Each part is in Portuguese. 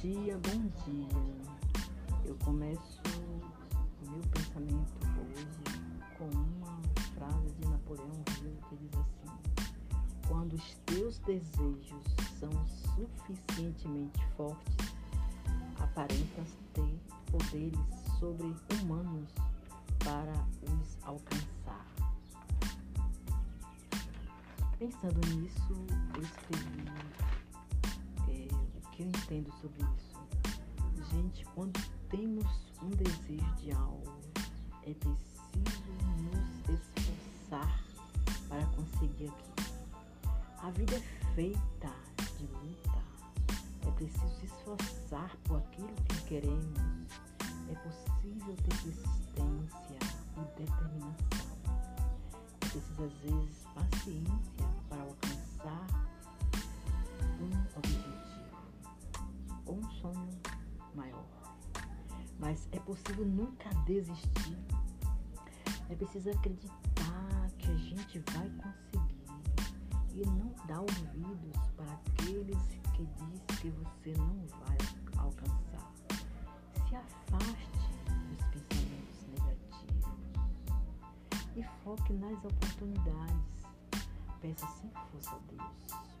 dia, bom dia. Eu começo o meu pensamento hoje com uma frase de Napoleão Hill que diz assim: Quando os teus desejos são suficientemente fortes, aparentas ter poderes sobre-humanos para os alcançar. Pensando nisso, eu escrevi que eu entendo sobre isso? Gente, quando temos um desejo de algo, é preciso nos esforçar para conseguir aquilo. A vida é feita de luta. É preciso se esforçar por aquilo que queremos. É possível ter persistência e determinação. É preciso, às vezes, Mas é possível nunca desistir. É preciso acreditar que a gente vai conseguir e não dar ouvidos para aqueles que dizem que você não vai alcançar. Se afaste dos pensamentos negativos e foque nas oportunidades. Peça sem força a Deus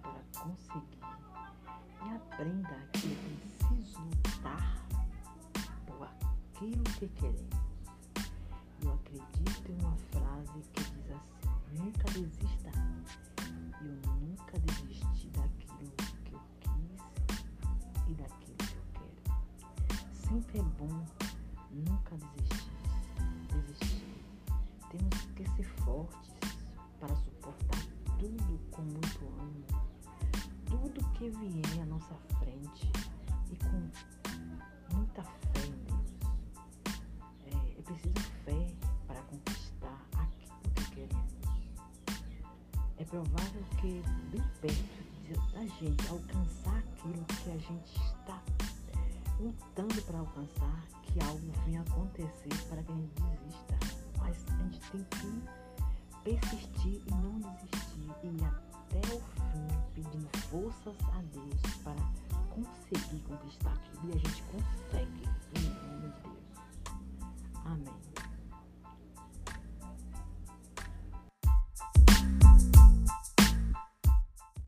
para conseguir e aprenda que aquilo que queremos. Eu acredito em uma frase que diz assim: nunca desista. Eu nunca desisti daquilo que eu quis e daquilo que eu quero. Sempre é bom nunca desistir. Desistir. Temos que ser fortes para suportar tudo com muito ânimo tudo que vier à nossa frente provável que bem perto da gente alcançar aquilo que a gente está lutando para alcançar, que algo venha acontecer para que a gente desista. Mas a gente tem que persistir e não desistir e até o fim pedindo forças a Deus para conseguir conquistar aquilo e a gente consegue